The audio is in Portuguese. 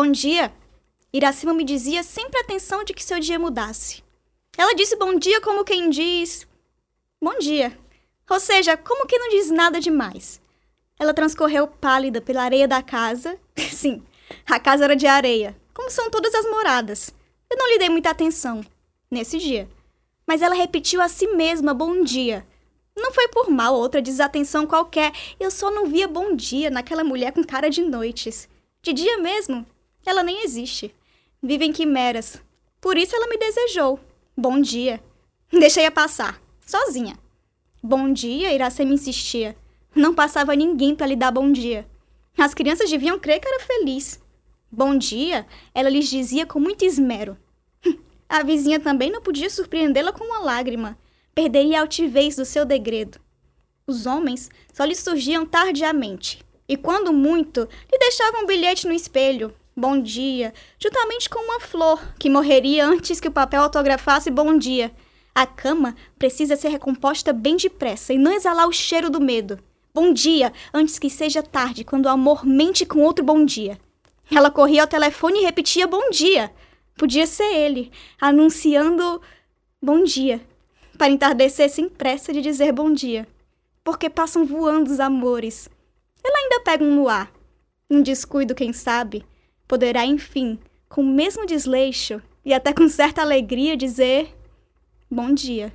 Bom dia! Iracema me dizia sempre atenção de que seu dia mudasse. Ela disse bom dia como quem diz. Bom dia. Ou seja, como quem não diz nada demais. Ela transcorreu pálida pela areia da casa. Sim, a casa era de areia, como são todas as moradas. Eu não lhe dei muita atenção nesse dia. Mas ela repetiu a si mesma bom dia. Não foi por mal ou outra desatenção qualquer, eu só não via bom dia naquela mulher com cara de noites. De dia mesmo, ela nem existe. Vive em quimeras. Por isso ela me desejou. Bom dia. Deixei-a passar, sozinha. Bom dia, Iracema insistia. Não passava ninguém para lhe dar bom dia. As crianças deviam crer que era feliz. Bom dia, ela lhes dizia com muito esmero. A vizinha também não podia surpreendê-la com uma lágrima. Perderia a altivez do seu degredo. Os homens só lhe surgiam tardiamente. E quando muito, lhe deixavam um bilhete no espelho. Bom dia, juntamente com uma flor, que morreria antes que o papel autografasse bom dia. A cama precisa ser recomposta bem depressa e não exalar o cheiro do medo. Bom dia, antes que seja tarde, quando o amor mente com outro bom dia. Ela corria ao telefone e repetia bom dia. Podia ser ele, anunciando bom dia, para entardecer sem pressa de dizer bom dia. Porque passam voando os amores. Ela ainda pega um no ar. Um descuido, quem sabe, poderá, enfim, com o mesmo desleixo e até com certa alegria dizer bom dia.